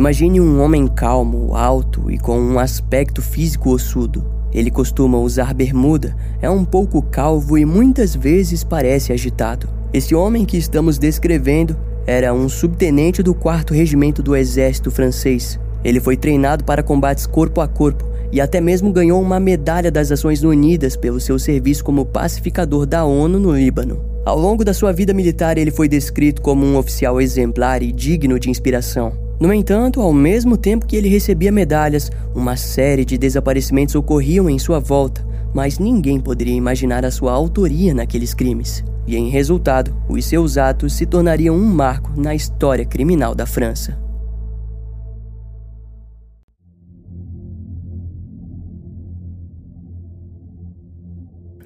Imagine um homem calmo, alto e com um aspecto físico ossudo. Ele costuma usar bermuda, é um pouco calvo e muitas vezes parece agitado. Esse homem que estamos descrevendo era um subtenente do 4 Regimento do Exército Francês. Ele foi treinado para combates corpo a corpo e até mesmo ganhou uma medalha das Nações Unidas pelo seu serviço como pacificador da ONU no Líbano. Ao longo da sua vida militar, ele foi descrito como um oficial exemplar e digno de inspiração. No entanto, ao mesmo tempo que ele recebia medalhas, uma série de desaparecimentos ocorriam em sua volta, mas ninguém poderia imaginar a sua autoria naqueles crimes. E em resultado, os seus atos se tornariam um marco na história criminal da França.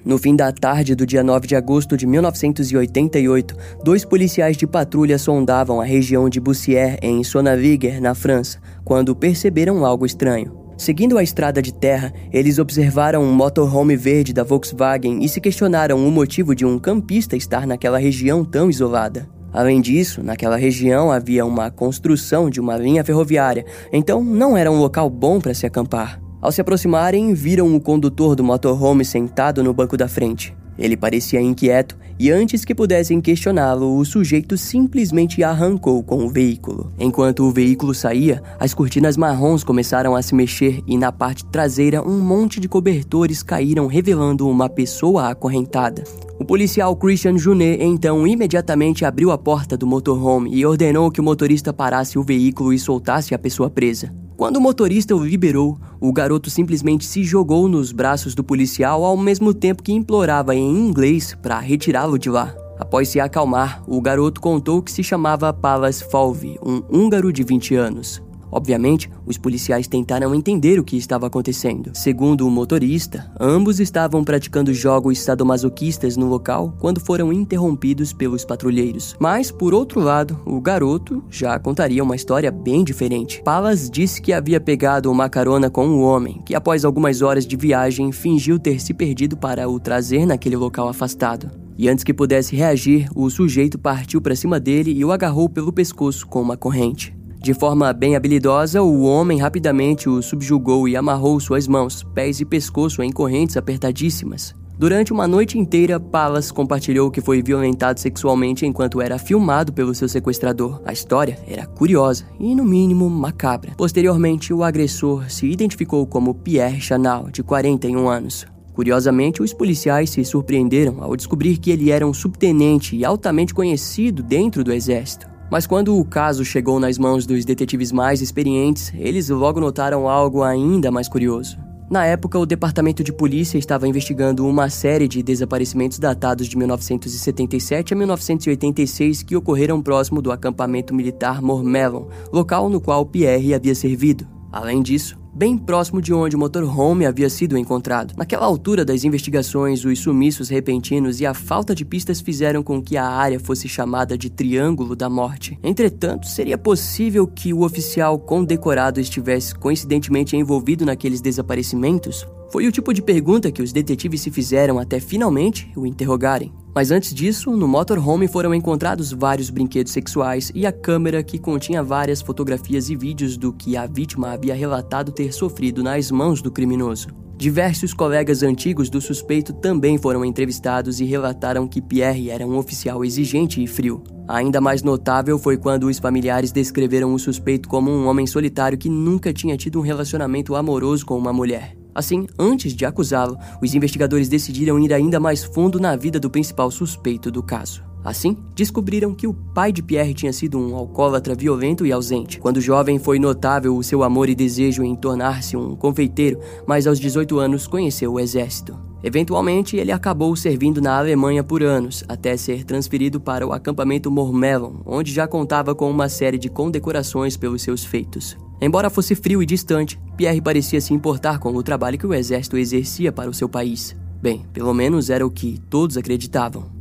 No fim da tarde do dia 9 de agosto de 1988, dois policiais de patrulha sondavam a região de Bussière, em Sonaviger, na França, quando perceberam algo estranho. Seguindo a estrada de terra, eles observaram um motorhome verde da Volkswagen e se questionaram o motivo de um campista estar naquela região tão isolada. Além disso, naquela região havia uma construção de uma linha ferroviária, então não era um local bom para se acampar. Ao se aproximarem, viram o condutor do motorhome sentado no banco da frente. Ele parecia inquieto e antes que pudessem questioná-lo, o sujeito simplesmente arrancou com o veículo. Enquanto o veículo saía, as cortinas marrons começaram a se mexer e na parte traseira um monte de cobertores caíram revelando uma pessoa acorrentada. O policial Christian Junet então imediatamente abriu a porta do motorhome e ordenou que o motorista parasse o veículo e soltasse a pessoa presa. Quando o motorista o liberou, o garoto simplesmente se jogou nos braços do policial ao mesmo tempo que implorava em inglês para retirá-lo de lá. Após se acalmar, o garoto contou que se chamava Palas Falvi, um húngaro de 20 anos. Obviamente, os policiais tentaram entender o que estava acontecendo. Segundo o motorista, ambos estavam praticando jogos sadomasoquistas no local quando foram interrompidos pelos patrulheiros. Mas, por outro lado, o garoto já contaria uma história bem diferente. Palas disse que havia pegado uma carona com um homem que, após algumas horas de viagem, fingiu ter se perdido para o trazer naquele local afastado. E antes que pudesse reagir, o sujeito partiu para cima dele e o agarrou pelo pescoço com uma corrente. De forma bem habilidosa, o homem rapidamente o subjugou e amarrou suas mãos, pés e pescoço em correntes apertadíssimas. Durante uma noite inteira, Palas compartilhou que foi violentado sexualmente enquanto era filmado pelo seu sequestrador. A história era curiosa e, no mínimo, macabra. Posteriormente, o agressor se identificou como Pierre Chanal, de 41 anos. Curiosamente, os policiais se surpreenderam ao descobrir que ele era um subtenente e altamente conhecido dentro do exército. Mas quando o caso chegou nas mãos dos detetives mais experientes, eles logo notaram algo ainda mais curioso. Na época, o departamento de polícia estava investigando uma série de desaparecimentos datados de 1977 a 1986 que ocorreram próximo do acampamento militar Mormelon, local no qual Pierre havia servido. Além disso, bem próximo de onde o motorhome havia sido encontrado. Naquela altura das investigações, os sumiços repentinos e a falta de pistas fizeram com que a área fosse chamada de Triângulo da Morte. Entretanto, seria possível que o oficial condecorado estivesse coincidentemente envolvido naqueles desaparecimentos? Foi o tipo de pergunta que os detetives se fizeram até finalmente o interrogarem. Mas antes disso, no motorhome foram encontrados vários brinquedos sexuais e a câmera que continha várias fotografias e vídeos do que a vítima havia relatado ter sofrido nas mãos do criminoso. Diversos colegas antigos do suspeito também foram entrevistados e relataram que Pierre era um oficial exigente e frio. Ainda mais notável foi quando os familiares descreveram o suspeito como um homem solitário que nunca tinha tido um relacionamento amoroso com uma mulher. Assim, antes de acusá-lo, os investigadores decidiram ir ainda mais fundo na vida do principal suspeito do caso. Assim, descobriram que o pai de Pierre tinha sido um alcoólatra violento e ausente. Quando jovem, foi notável o seu amor e desejo em tornar-se um confeiteiro, mas aos 18 anos conheceu o exército. Eventualmente, ele acabou servindo na Alemanha por anos, até ser transferido para o acampamento Mormelon, onde já contava com uma série de condecorações pelos seus feitos. Embora fosse frio e distante, Pierre parecia se importar com o trabalho que o exército exercia para o seu país. Bem, pelo menos era o que todos acreditavam.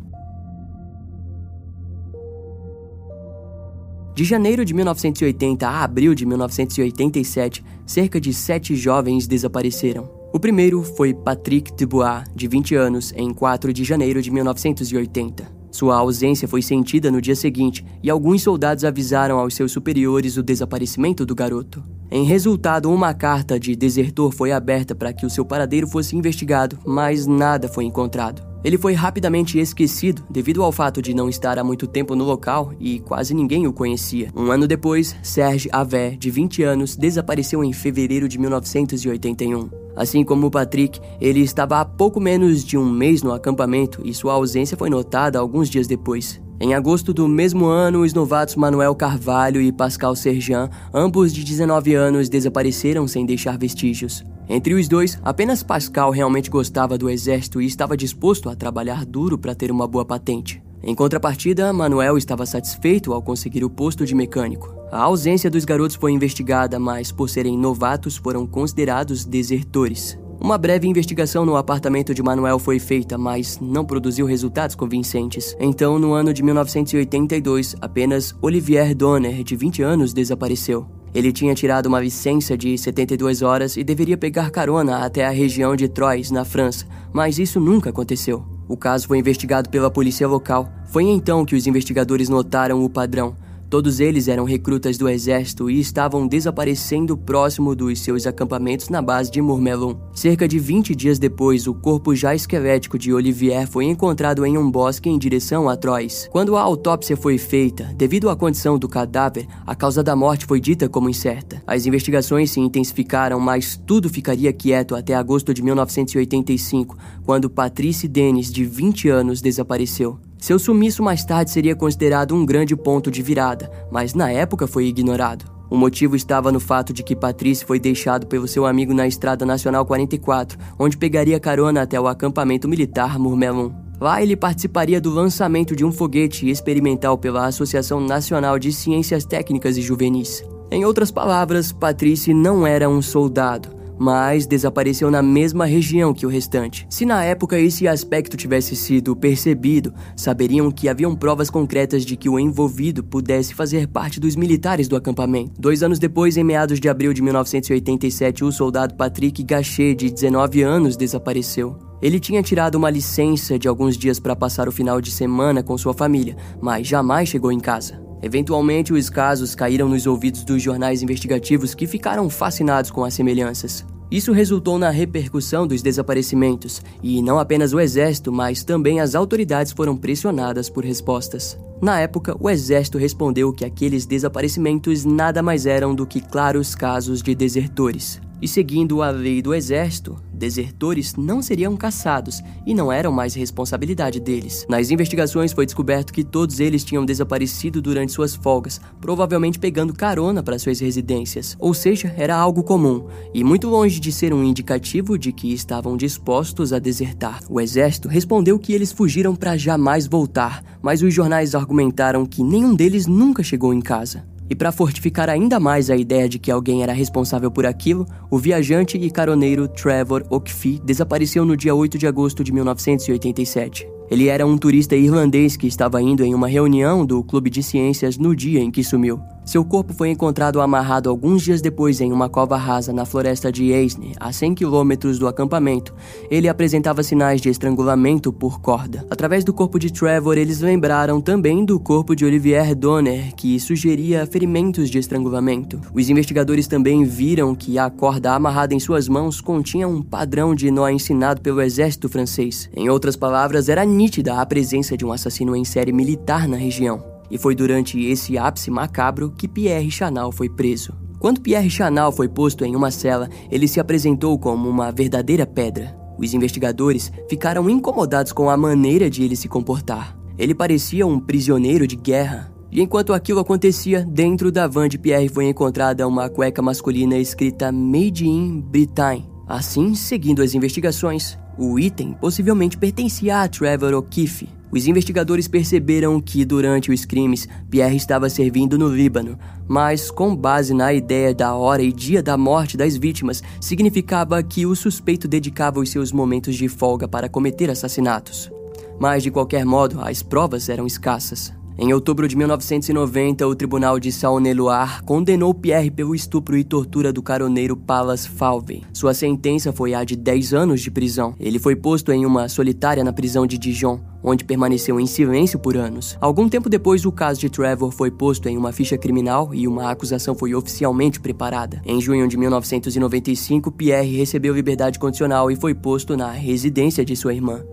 De janeiro de 1980 a abril de 1987, cerca de sete jovens desapareceram. O primeiro foi Patrick Dubois, de 20 anos, em 4 de janeiro de 1980. Sua ausência foi sentida no dia seguinte e alguns soldados avisaram aos seus superiores o desaparecimento do garoto. Em resultado, uma carta de desertor foi aberta para que o seu paradeiro fosse investigado, mas nada foi encontrado. Ele foi rapidamente esquecido devido ao fato de não estar há muito tempo no local e quase ninguém o conhecia. Um ano depois, Serge Avé, de 20 anos, desapareceu em fevereiro de 1981. Assim como Patrick, ele estava há pouco menos de um mês no acampamento e sua ausência foi notada alguns dias depois. Em agosto do mesmo ano, os novatos Manuel Carvalho e Pascal Serjan, ambos de 19 anos, desapareceram sem deixar vestígios. Entre os dois, apenas Pascal realmente gostava do exército e estava disposto a trabalhar duro para ter uma boa patente. Em contrapartida, Manuel estava satisfeito ao conseguir o posto de mecânico. A ausência dos garotos foi investigada, mas por serem novatos foram considerados desertores. Uma breve investigação no apartamento de Manuel foi feita, mas não produziu resultados convincentes. Então, no ano de 1982, apenas Olivier Donner, de 20 anos, desapareceu. Ele tinha tirado uma licença de 72 horas e deveria pegar carona até a região de Troyes, na França, mas isso nunca aconteceu. O caso foi investigado pela polícia local. Foi então que os investigadores notaram o padrão. Todos eles eram recrutas do exército e estavam desaparecendo próximo dos seus acampamentos na base de Murmelon. Cerca de 20 dias depois, o corpo já esquelético de Olivier foi encontrado em um bosque em direção a Troyes. Quando a autópsia foi feita, devido à condição do cadáver, a causa da morte foi dita como incerta. As investigações se intensificaram, mas tudo ficaria quieto até agosto de 1985, quando Patrice Dennis, de 20 anos, desapareceu. Seu sumiço mais tarde seria considerado um grande ponto de virada, mas na época foi ignorado. O motivo estava no fato de que Patrício foi deixado pelo seu amigo na Estrada Nacional 44, onde pegaria carona até o acampamento militar Murmelon. Lá ele participaria do lançamento de um foguete experimental pela Associação Nacional de Ciências Técnicas e Juvenis. Em outras palavras, Patrício não era um soldado, mas desapareceu na mesma região que o restante. Se na época esse aspecto tivesse sido percebido, saberiam que haviam provas concretas de que o envolvido pudesse fazer parte dos militares do acampamento. Dois anos depois, em meados de abril de 1987, o soldado Patrick Gachet, de 19 anos, desapareceu. Ele tinha tirado uma licença de alguns dias para passar o final de semana com sua família, mas jamais chegou em casa. Eventualmente, os casos caíram nos ouvidos dos jornais investigativos que ficaram fascinados com as semelhanças. Isso resultou na repercussão dos desaparecimentos, e não apenas o exército, mas também as autoridades foram pressionadas por respostas. Na época, o exército respondeu que aqueles desaparecimentos nada mais eram do que claros casos de desertores. E seguindo a lei do exército, desertores não seriam caçados e não eram mais responsabilidade deles. Nas investigações foi descoberto que todos eles tinham desaparecido durante suas folgas, provavelmente pegando carona para suas residências. Ou seja, era algo comum e muito longe de ser um indicativo de que estavam dispostos a desertar. O exército respondeu que eles fugiram para jamais voltar, mas os jornais argumentaram que nenhum deles nunca chegou em casa. E para fortificar ainda mais a ideia de que alguém era responsável por aquilo, o viajante e caroneiro Trevor O'Keefe desapareceu no dia 8 de agosto de 1987. Ele era um turista irlandês que estava indo em uma reunião do Clube de Ciências no dia em que sumiu. Seu corpo foi encontrado amarrado alguns dias depois em uma cova rasa na floresta de Eisne, a 100 quilômetros do acampamento. Ele apresentava sinais de estrangulamento por corda. Através do corpo de Trevor, eles lembraram também do corpo de Olivier Donner, que sugeria ferimentos de estrangulamento. Os investigadores também viram que a corda amarrada em suas mãos continha um padrão de nó ensinado pelo exército francês. Em outras palavras, era nítida a presença de um assassino em série militar na região. E foi durante esse ápice macabro que Pierre Chanal foi preso. Quando Pierre Chanal foi posto em uma cela, ele se apresentou como uma verdadeira pedra. Os investigadores ficaram incomodados com a maneira de ele se comportar. Ele parecia um prisioneiro de guerra. E enquanto aquilo acontecia, dentro da van de Pierre foi encontrada uma cueca masculina escrita Made in Britain. Assim, seguindo as investigações, o item possivelmente pertencia a Trevor O'Keefe, os investigadores perceberam que, durante os crimes, Pierre estava servindo no Líbano, mas, com base na ideia da hora e dia da morte das vítimas, significava que o suspeito dedicava os seus momentos de folga para cometer assassinatos. Mas, de qualquer modo, as provas eram escassas. Em outubro de 1990, o tribunal de Saône-Loire condenou Pierre pelo estupro e tortura do caroneiro Palas Falvey. Sua sentença foi a de 10 anos de prisão. Ele foi posto em uma solitária na prisão de Dijon, onde permaneceu em silêncio por anos. Algum tempo depois, o caso de Trevor foi posto em uma ficha criminal e uma acusação foi oficialmente preparada. Em junho de 1995, Pierre recebeu liberdade condicional e foi posto na residência de sua irmã.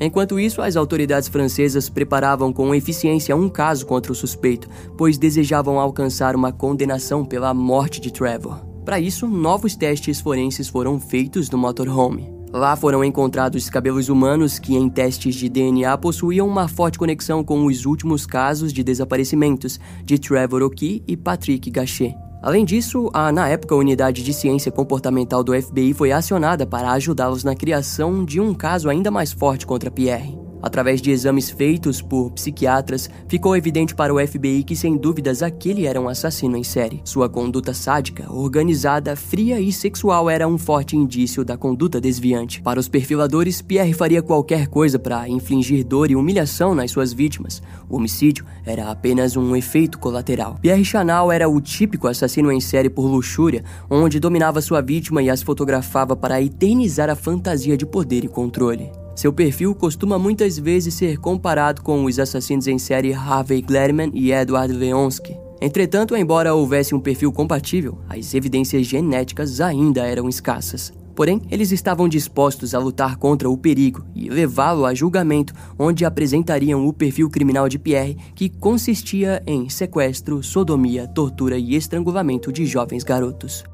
Enquanto isso, as autoridades francesas preparavam com eficiência um caso contra o suspeito, pois desejavam alcançar uma condenação pela morte de Trevor. Para isso, novos testes forenses foram feitos no motorhome. Lá foram encontrados cabelos humanos que, em testes de DNA, possuíam uma forte conexão com os últimos casos de desaparecimentos de Trevor O'Kee e Patrick Gachet. Além disso, a na época unidade de ciência comportamental do FBI foi acionada para ajudá-los na criação de um caso ainda mais forte contra Pierre. Através de exames feitos por psiquiatras, ficou evidente para o FBI que, sem dúvidas, aquele era um assassino em série. Sua conduta sádica, organizada, fria e sexual era um forte indício da conduta desviante. Para os perfiladores, Pierre faria qualquer coisa para infligir dor e humilhação nas suas vítimas. O homicídio era apenas um efeito colateral. Pierre Chanal era o típico assassino em série por luxúria, onde dominava sua vítima e as fotografava para eternizar a fantasia de poder e controle. Seu perfil costuma muitas vezes ser comparado com os assassinos em série Harvey Gladman e Edward Leonsky. Entretanto, embora houvesse um perfil compatível, as evidências genéticas ainda eram escassas. Porém, eles estavam dispostos a lutar contra o perigo e levá-lo a julgamento, onde apresentariam o perfil criminal de Pierre, que consistia em sequestro, sodomia, tortura e estrangulamento de jovens garotos.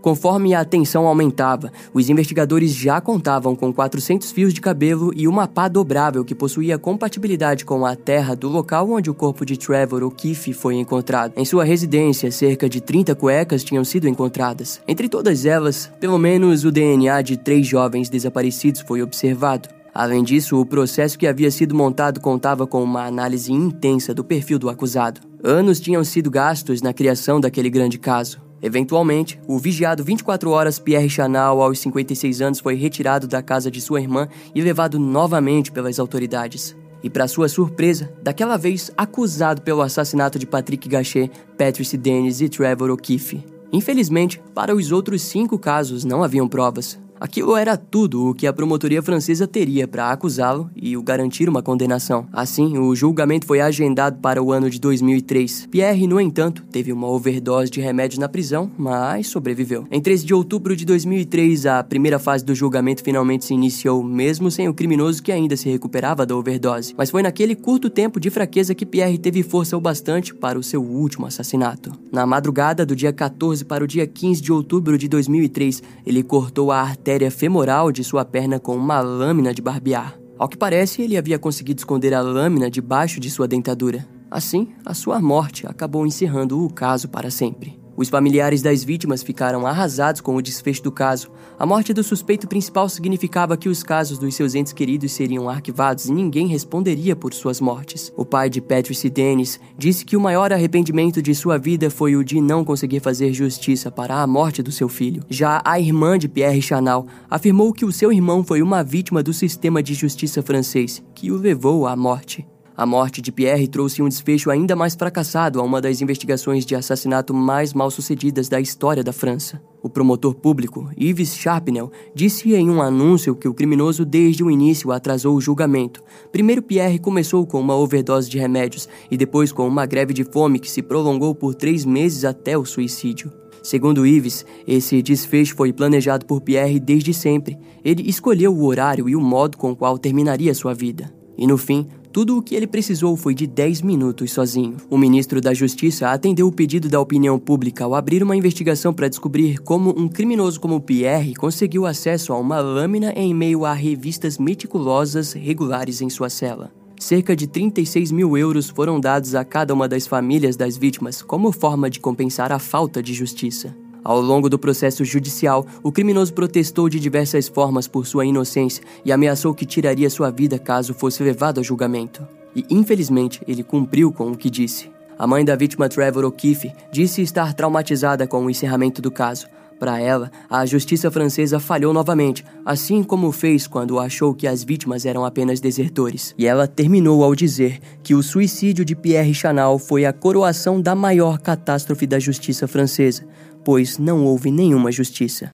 Conforme a tensão aumentava, os investigadores já contavam com 400 fios de cabelo e uma pá dobrável que possuía compatibilidade com a terra do local onde o corpo de Trevor O'Keefe foi encontrado. Em sua residência, cerca de 30 cuecas tinham sido encontradas. Entre todas elas, pelo menos o DNA de três jovens desaparecidos foi observado. Além disso, o processo que havia sido montado contava com uma análise intensa do perfil do acusado. Anos tinham sido gastos na criação daquele grande caso. Eventualmente, o vigiado 24 horas Pierre Chanal, aos 56 anos, foi retirado da casa de sua irmã e levado novamente pelas autoridades. E, para sua surpresa, daquela vez acusado pelo assassinato de Patrick Gachet, Patrice Dennis e Trevor O'Keefe. Infelizmente, para os outros cinco casos não haviam provas. Aquilo era tudo o que a promotoria francesa teria para acusá-lo e o garantir uma condenação. Assim, o julgamento foi agendado para o ano de 2003. Pierre, no entanto, teve uma overdose de remédio na prisão, mas sobreviveu. Em 13 de outubro de 2003, a primeira fase do julgamento finalmente se iniciou, mesmo sem o criminoso que ainda se recuperava da overdose. Mas foi naquele curto tempo de fraqueza que Pierre teve força o bastante para o seu último assassinato. Na madrugada do dia 14 para o dia 15 de outubro de 2003, ele cortou a artéria artéria femoral de sua perna com uma lâmina de barbear. Ao que parece, ele havia conseguido esconder a lâmina debaixo de sua dentadura. Assim, a sua morte acabou encerrando o caso para sempre. Os familiares das vítimas ficaram arrasados com o desfecho do caso. A morte do suspeito principal significava que os casos dos seus entes queridos seriam arquivados e ninguém responderia por suas mortes. O pai de Patrice Dennis disse que o maior arrependimento de sua vida foi o de não conseguir fazer justiça para a morte do seu filho. Já a irmã de Pierre Chanal afirmou que o seu irmão foi uma vítima do sistema de justiça francês, que o levou à morte. A morte de Pierre trouxe um desfecho ainda mais fracassado a uma das investigações de assassinato mais mal sucedidas da história da França. O promotor público, Yves Chapinel, disse em um anúncio que o criminoso desde o início atrasou o julgamento. Primeiro, Pierre começou com uma overdose de remédios e depois com uma greve de fome que se prolongou por três meses até o suicídio. Segundo Ives, esse desfecho foi planejado por Pierre desde sempre. Ele escolheu o horário e o modo com o qual terminaria sua vida. E no fim, tudo o que ele precisou foi de 10 minutos sozinho. O ministro da Justiça atendeu o pedido da opinião pública ao abrir uma investigação para descobrir como um criminoso como Pierre conseguiu acesso a uma lâmina em meio a revistas meticulosas regulares em sua cela. Cerca de 36 mil euros foram dados a cada uma das famílias das vítimas como forma de compensar a falta de justiça. Ao longo do processo judicial, o criminoso protestou de diversas formas por sua inocência e ameaçou que tiraria sua vida caso fosse levado a julgamento. E infelizmente, ele cumpriu com o que disse. A mãe da vítima Trevor O'Keefe disse estar traumatizada com o encerramento do caso. Para ela, a justiça francesa falhou novamente, assim como fez quando achou que as vítimas eram apenas desertores. E ela terminou ao dizer que o suicídio de Pierre Chanal foi a coroação da maior catástrofe da justiça francesa, pois não houve nenhuma justiça.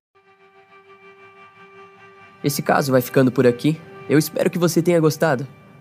Esse caso vai ficando por aqui. Eu espero que você tenha gostado.